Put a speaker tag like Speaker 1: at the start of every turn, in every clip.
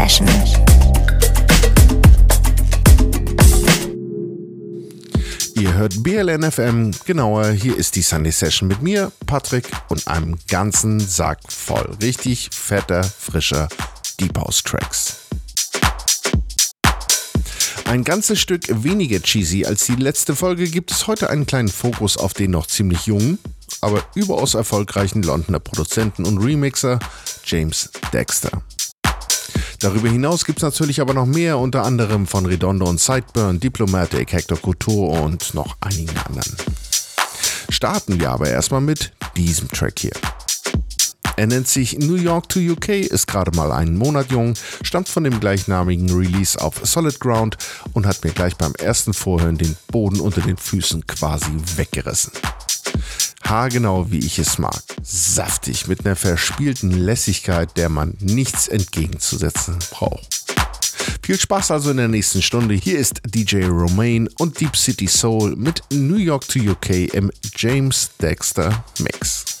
Speaker 1: Session.
Speaker 2: Ihr hört BLNFM, genauer, hier ist die Sunday Session mit mir, Patrick und einem ganzen Sack voll richtig fetter, frischer Deep House Tracks. Ein ganzes Stück weniger cheesy als die letzte Folge gibt es heute einen kleinen Fokus auf den noch ziemlich jungen, aber überaus erfolgreichen Londoner Produzenten und Remixer James Dexter. Darüber hinaus gibt es natürlich aber noch mehr, unter anderem von Redondo und Sideburn, Diplomatic, Hector Couture und noch einigen anderen. Starten wir aber erstmal mit diesem Track hier. Er nennt sich New York to UK, ist gerade mal einen Monat jung, stammt von dem gleichnamigen Release auf Solid Ground und hat mir gleich beim ersten Vorhören den Boden unter den Füßen quasi weggerissen haargenau wie ich es mag. Saftig mit einer verspielten Lässigkeit, der man nichts entgegenzusetzen braucht. Viel Spaß also in der nächsten Stunde. Hier ist DJ Romaine und Deep City Soul mit New York to UK im James Dexter Mix.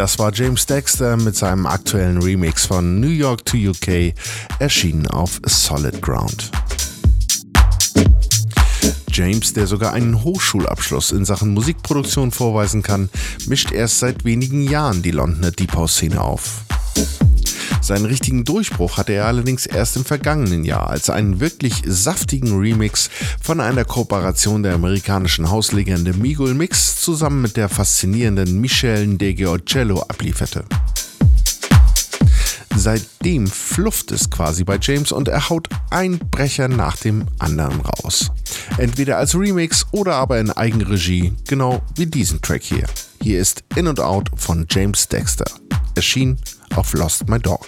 Speaker 2: Das war James Dexter mit seinem aktuellen Remix von New York to UK, erschienen auf Solid Ground. James, der sogar einen Hochschulabschluss in Sachen Musikproduktion vorweisen kann, mischt erst seit wenigen Jahren die Londoner Deep House Szene auf. Seinen richtigen Durchbruch hatte er allerdings erst im vergangenen Jahr, als er einen wirklich saftigen Remix von einer Kooperation der amerikanischen Hauslegende Migul Mix zusammen mit der faszinierenden Michelle De Giorgello ablieferte. Seitdem flufft es quasi bei James und er haut ein Brecher nach dem anderen raus. Entweder als Remix oder aber in Eigenregie, genau wie diesen Track hier. Hier ist In and Out von James Dexter. Erschien auf Lost My Dog.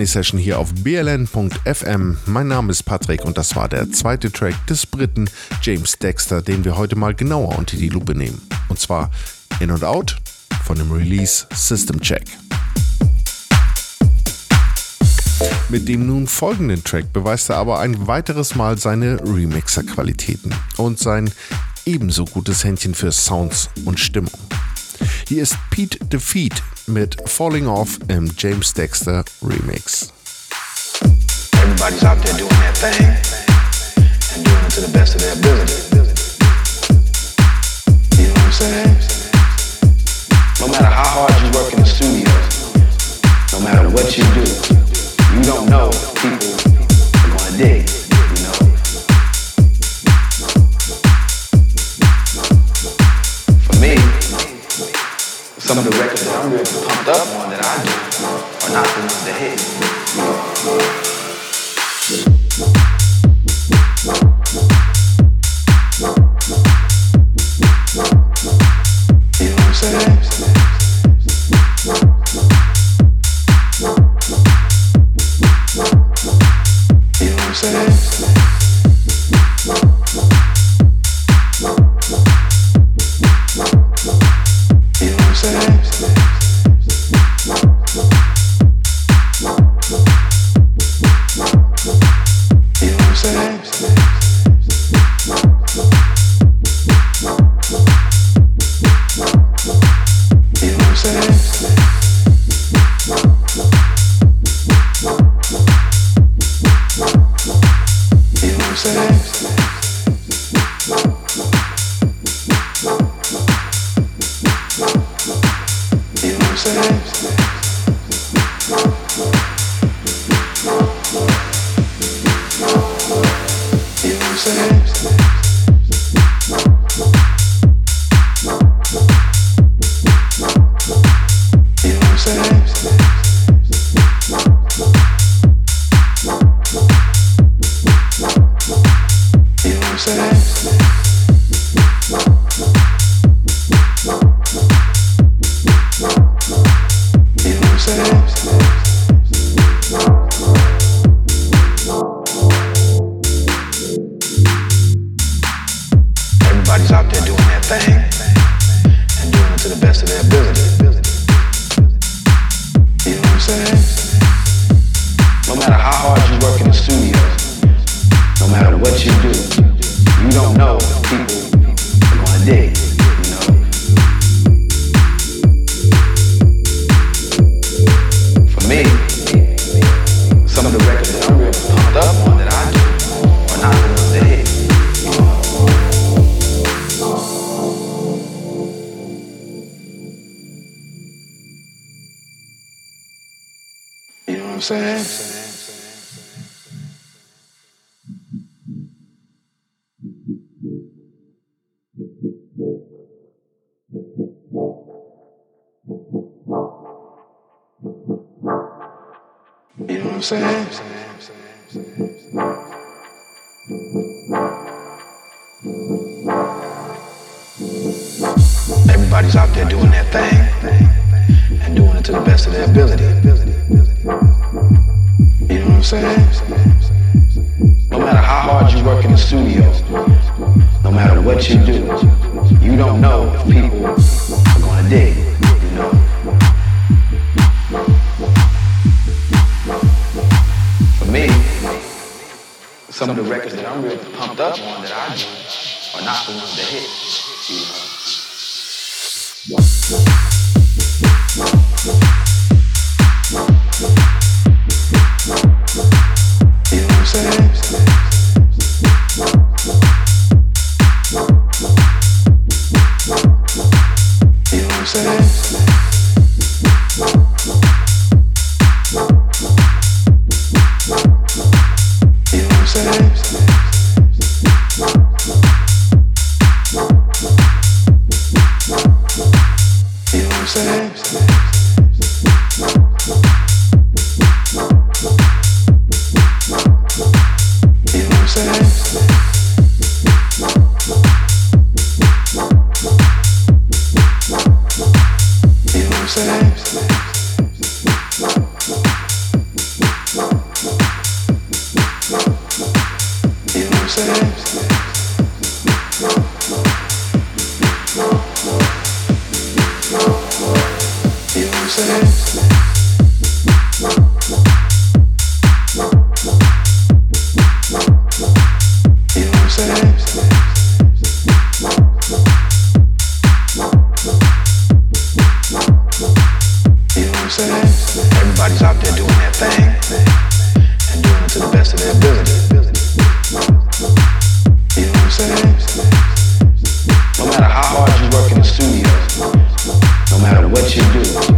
Speaker 2: Sunny Session hier auf bln.fm. Mein Name ist Patrick und das war der zweite Track des Briten James Dexter, den wir heute mal genauer unter die Lupe nehmen. Und zwar In and Out von dem Release System Check. Mit dem nun folgenden Track beweist er aber ein weiteres Mal seine Remixer-Qualitäten und sein ebenso gutes Händchen für Sounds und Stimmung. Hier ist Pete Defeat mit Falling Off im James Dexter Remix. Everybody's out there doing their thing and doing it to the best of their ability. You know what I'm saying? No matter how hard you work in the studio, no matter what you do, you don't know people are gonna dig. Some of the records that I'm really pumped up on that I do are not the ones that hit. You know what I'm saying?
Speaker 1: No matter how hard you work in the studio, no matter what you do, you don't know if people are gonna dig, you know? For me, some of the records that I'm really pumped up on that I do are not the ones that hit, you know? you do.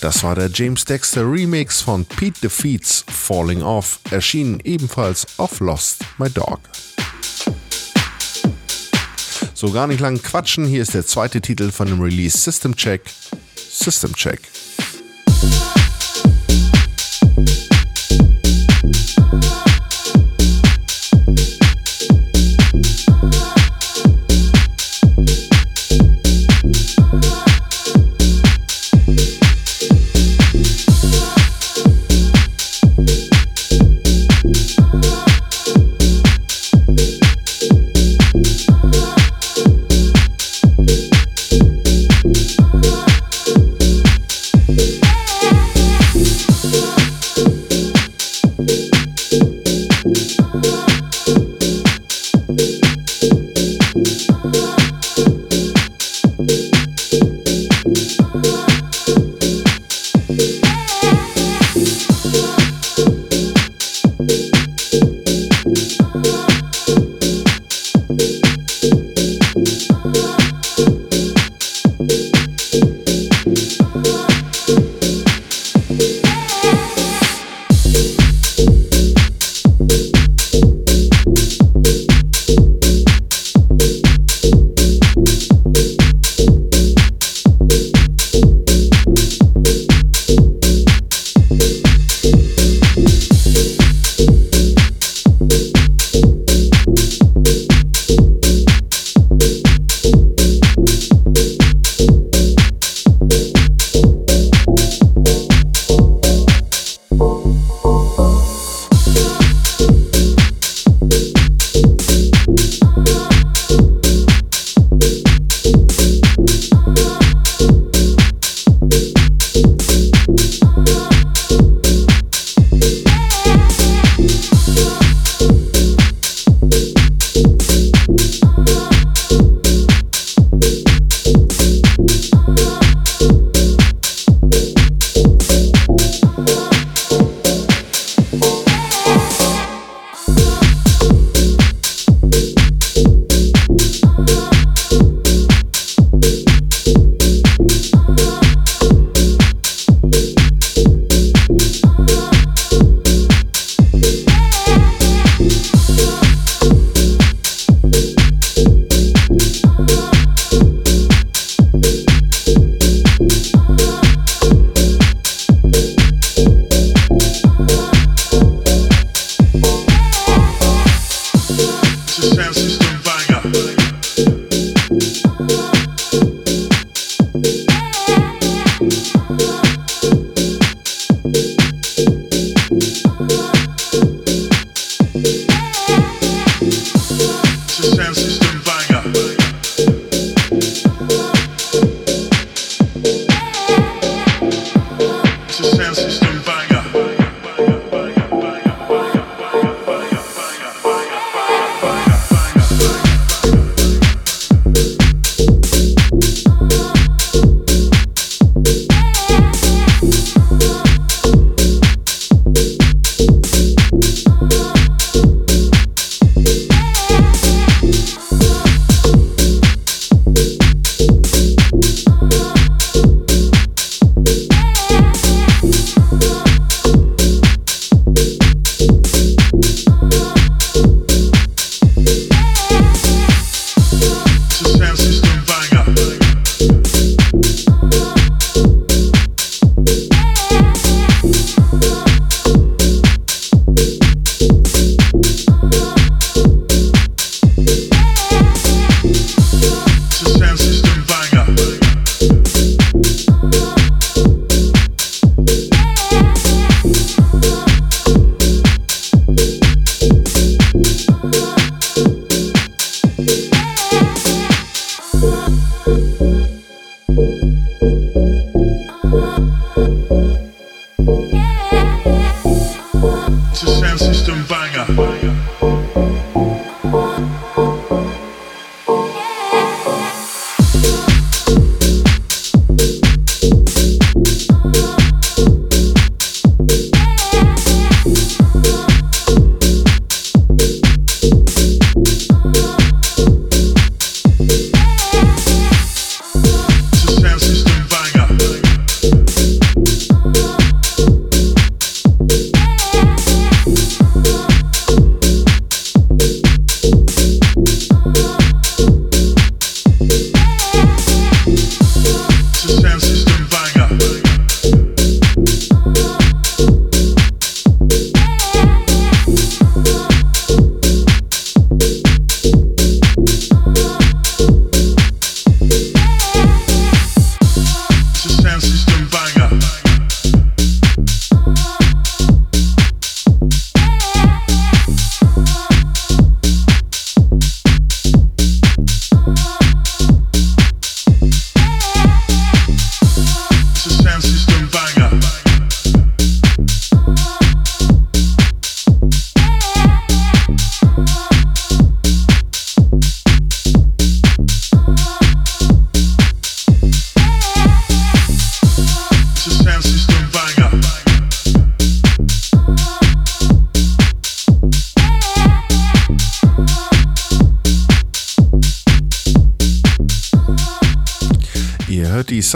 Speaker 2: Das war der James Dexter Remix von Pete Defeats Falling Off, erschienen ebenfalls auf Lost My Dog. So gar nicht lang quatschen, hier ist der zweite Titel von dem Release System Check. System Check.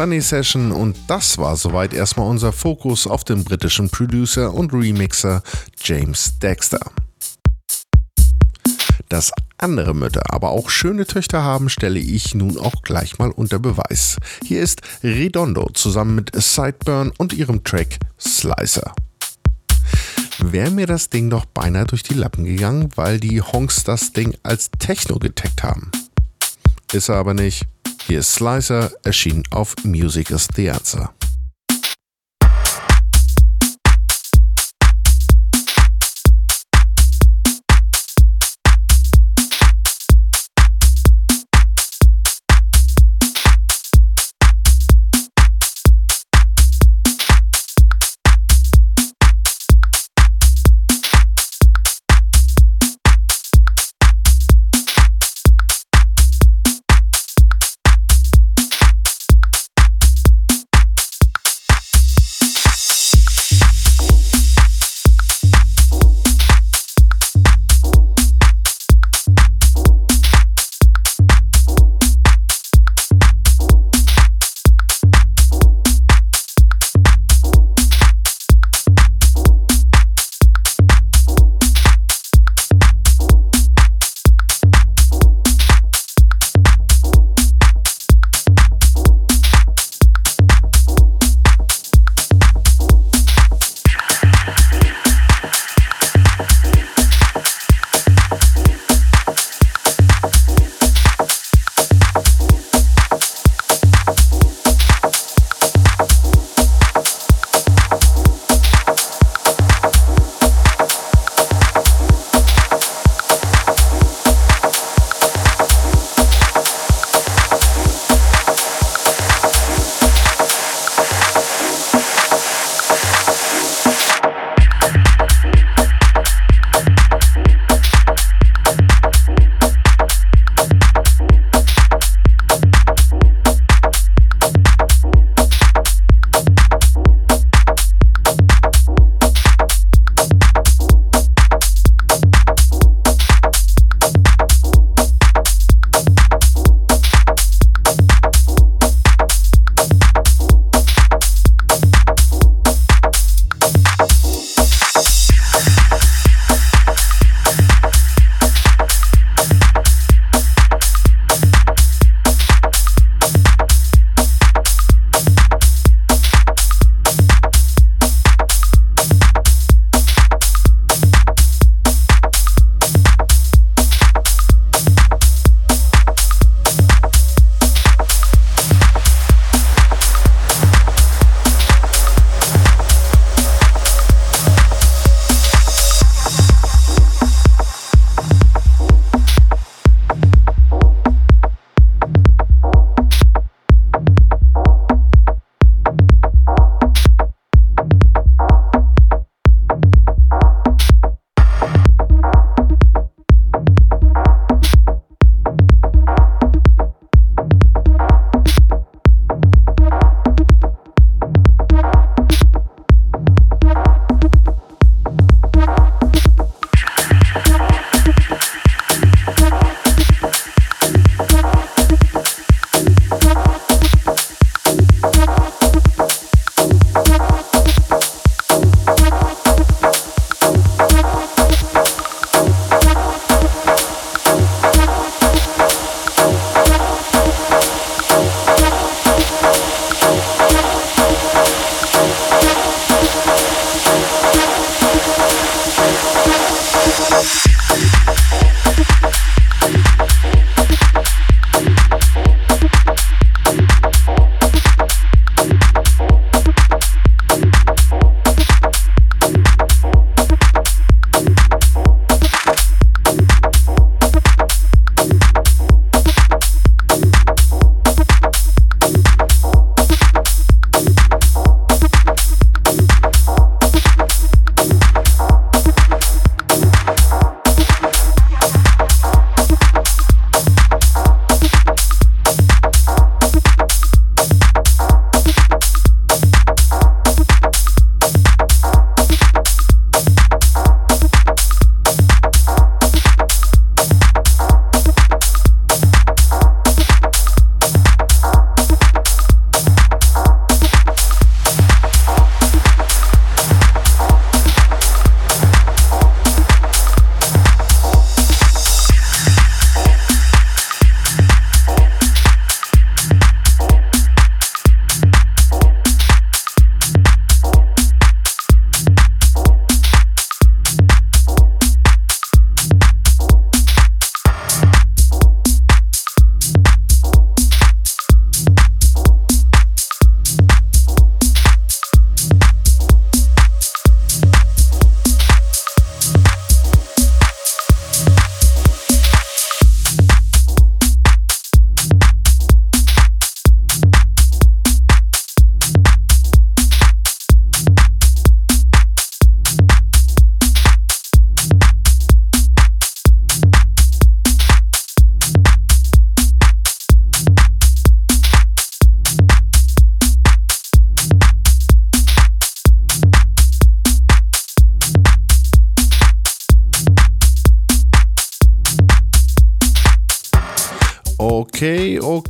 Speaker 2: Sunny Session und das war soweit erstmal unser Fokus auf den britischen Producer und Remixer James Dexter. Dass andere Mütter aber auch schöne Töchter haben, stelle ich nun auch gleich mal unter Beweis. Hier ist Redondo zusammen mit Sideburn und ihrem Track Slicer. Wäre mir das Ding doch beinahe durch die Lappen gegangen, weil die Honks das Ding als Techno getaggt haben. Ist er aber nicht. Hier ist Slicer, erschien auf Music is the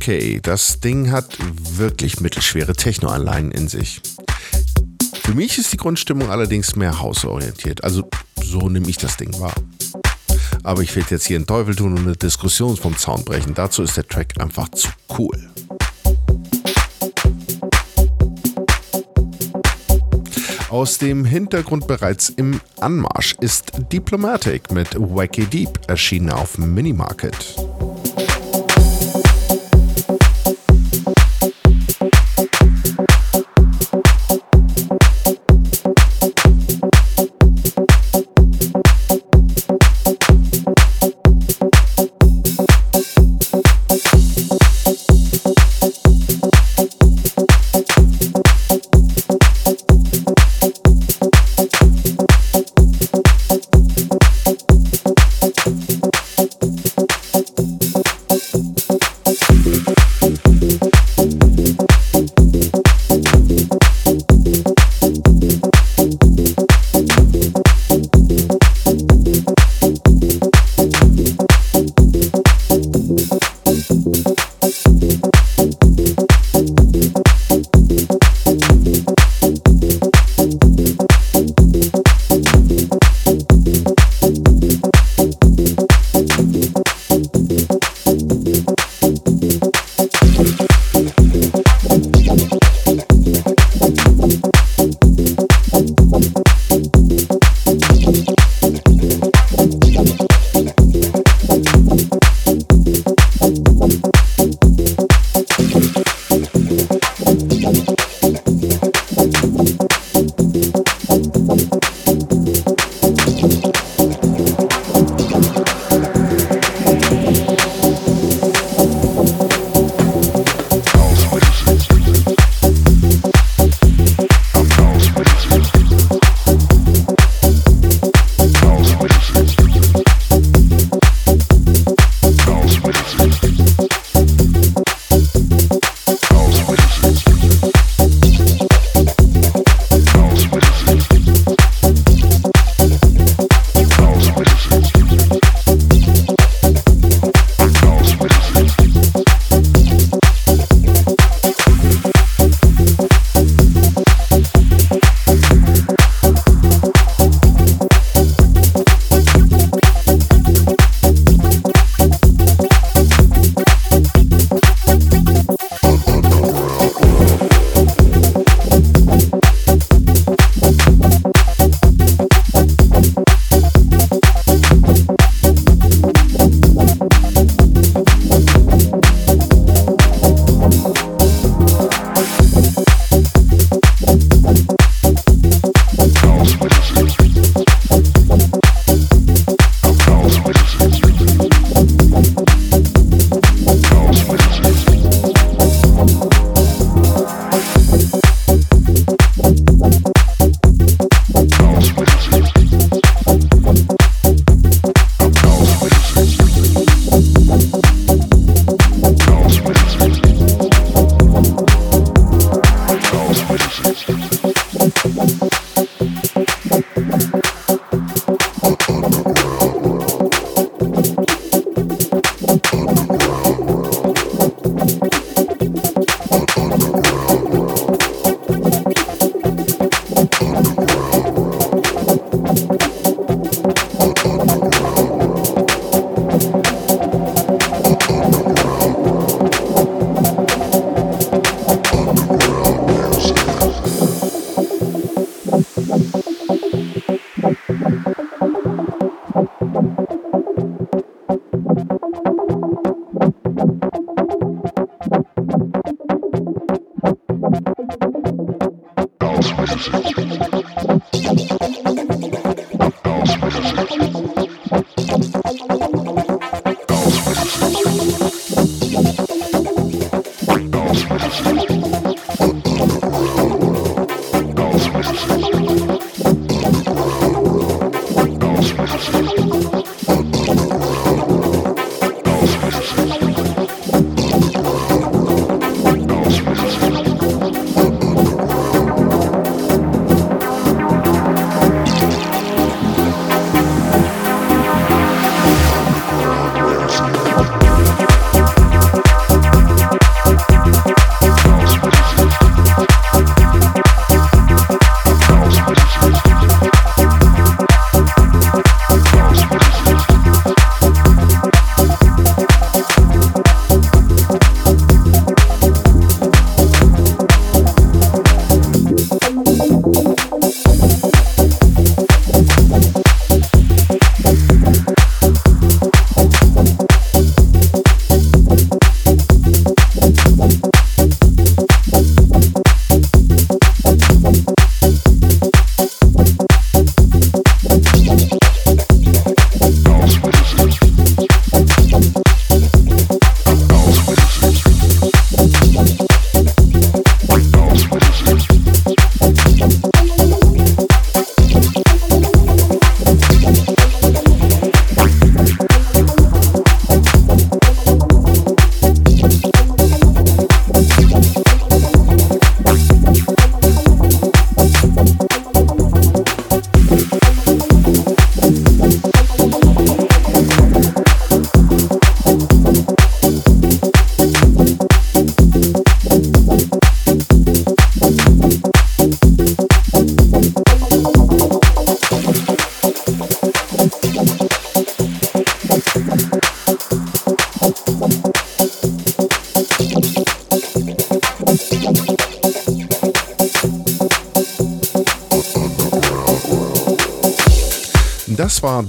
Speaker 2: Okay, das Ding hat wirklich mittelschwere Techno-Anleihen in sich. Für mich ist die Grundstimmung allerdings mehr hausorientiert, also so nehme ich das Ding wahr. Aber ich werde jetzt hier einen Teufel tun und eine Diskussion vom Zaun brechen. Dazu ist der Track einfach zu cool. Aus dem Hintergrund bereits im Anmarsch ist Diplomatic mit Wacky Deep erschienen auf Minimarket.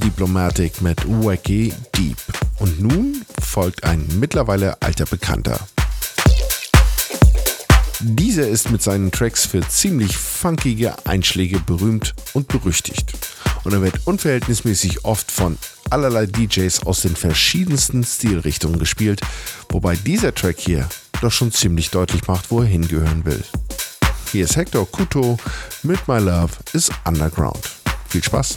Speaker 2: Diplomatic mit Wacky Deep. Und nun folgt ein mittlerweile alter Bekannter. Dieser ist mit seinen Tracks für ziemlich funkige Einschläge berühmt und berüchtigt. Und er wird unverhältnismäßig oft von allerlei DJs aus den verschiedensten Stilrichtungen gespielt, wobei dieser Track hier doch schon ziemlich deutlich macht, wo er hingehören will. Hier ist Hector Kuto mit My Love is Underground. Viel Spaß!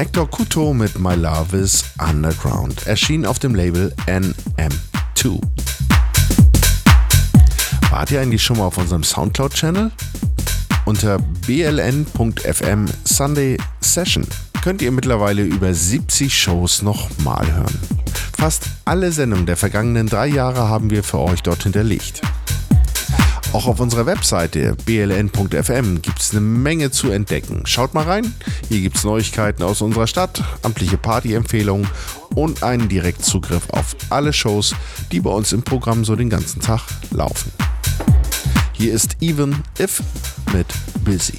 Speaker 2: Hector Couto mit My Love is Underground, erschien auf dem Label NM2. Wart ihr eigentlich schon mal auf unserem Soundcloud-Channel? Unter bln.fm Sunday Session könnt ihr mittlerweile über 70 Shows nochmal hören. Fast alle Sendungen der vergangenen drei Jahre haben wir für euch dort hinterlegt. Auch auf unserer Webseite bln.fm gibt es eine Menge zu entdecken. Schaut mal rein, hier gibt es Neuigkeiten aus unserer Stadt, amtliche Partyempfehlungen und einen Direktzugriff auf alle Shows, die bei uns im Programm so den ganzen Tag laufen. Hier ist Even If mit Busy.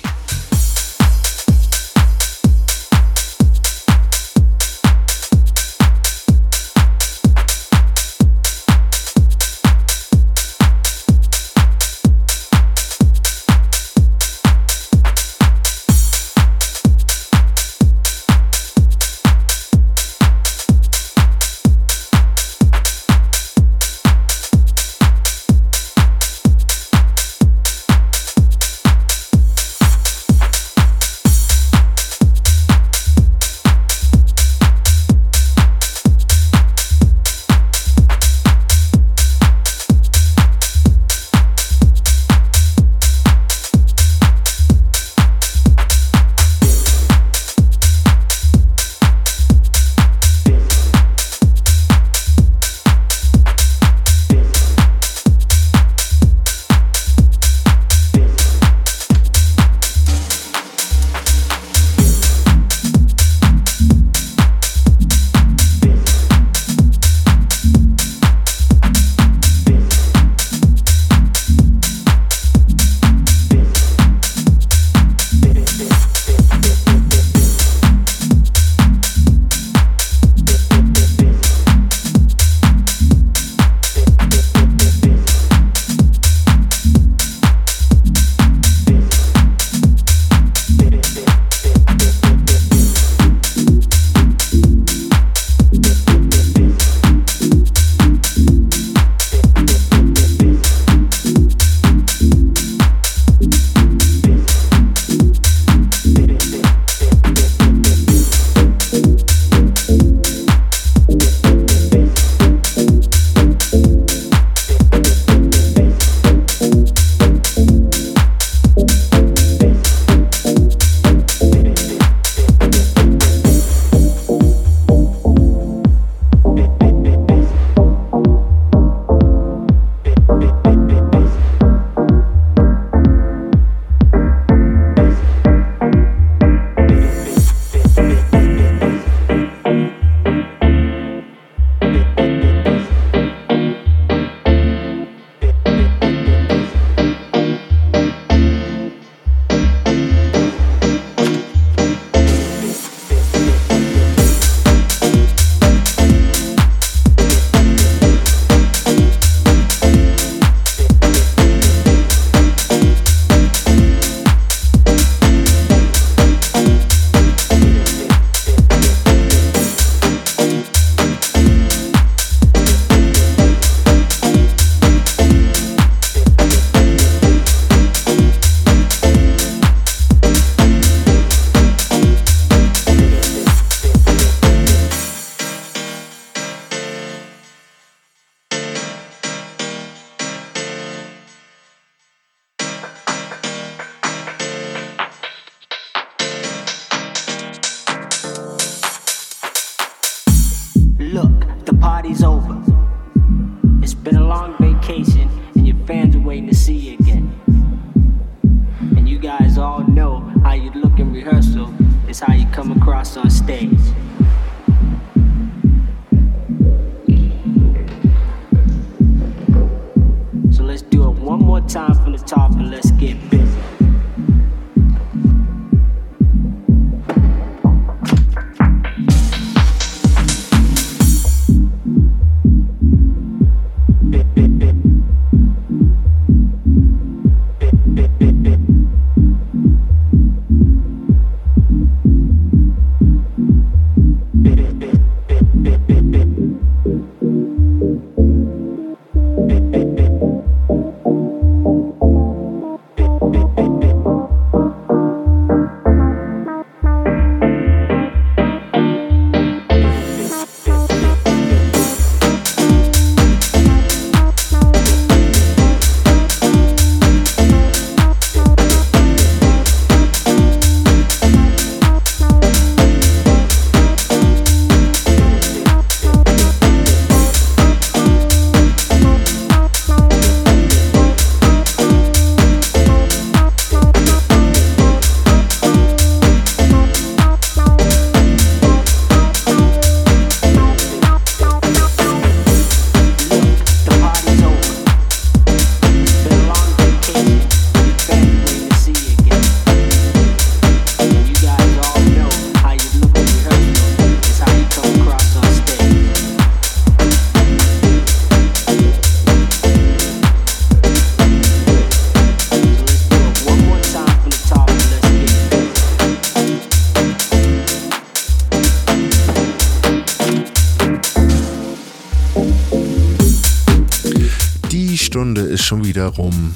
Speaker 2: Rum.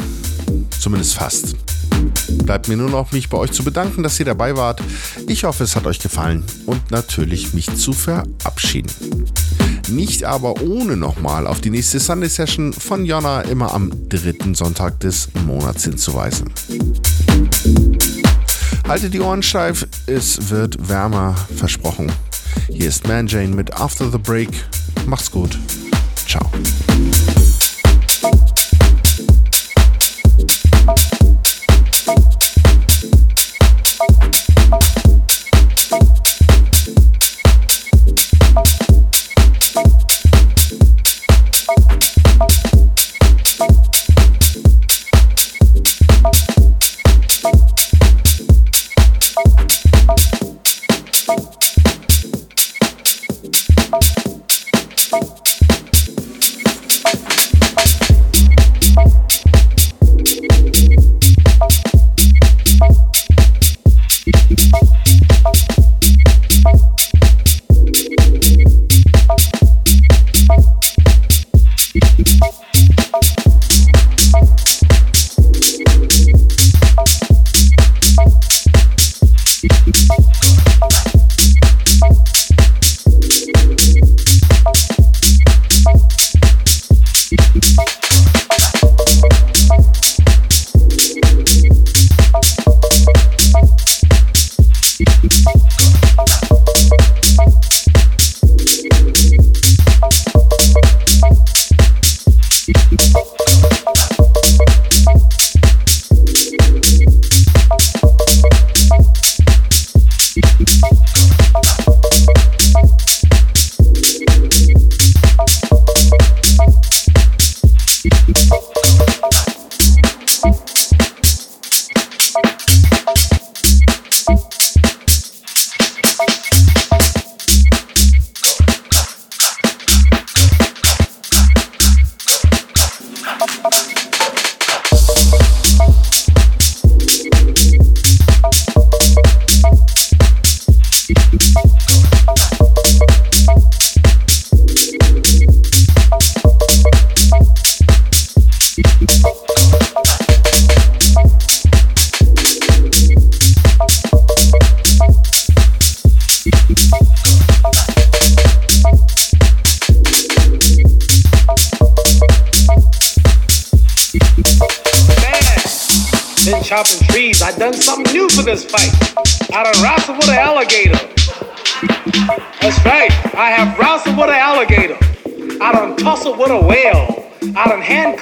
Speaker 2: Zumindest fast. Bleibt mir nur noch, mich bei euch zu bedanken, dass ihr dabei wart. Ich hoffe, es hat euch gefallen und natürlich mich zu verabschieden. Nicht aber ohne nochmal auf die nächste Sunday Session von Jonna immer am dritten Sonntag des Monats hinzuweisen. Haltet die Ohren steif, es wird wärmer, versprochen. Hier ist Man Jane mit After the Break. Macht's gut. Ciao.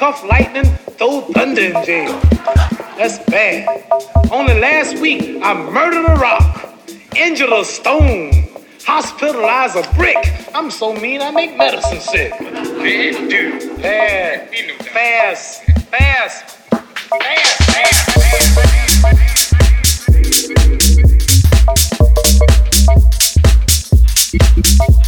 Speaker 3: cuff lightning, throw thunder in jail. That's bad. Only last week, I murdered a rock, injured a stone, hospitalized a brick. I'm so mean, I make medicine sick. Bad dude. Bad. Fast. Fast. Fast. Fast. Fast. Fast.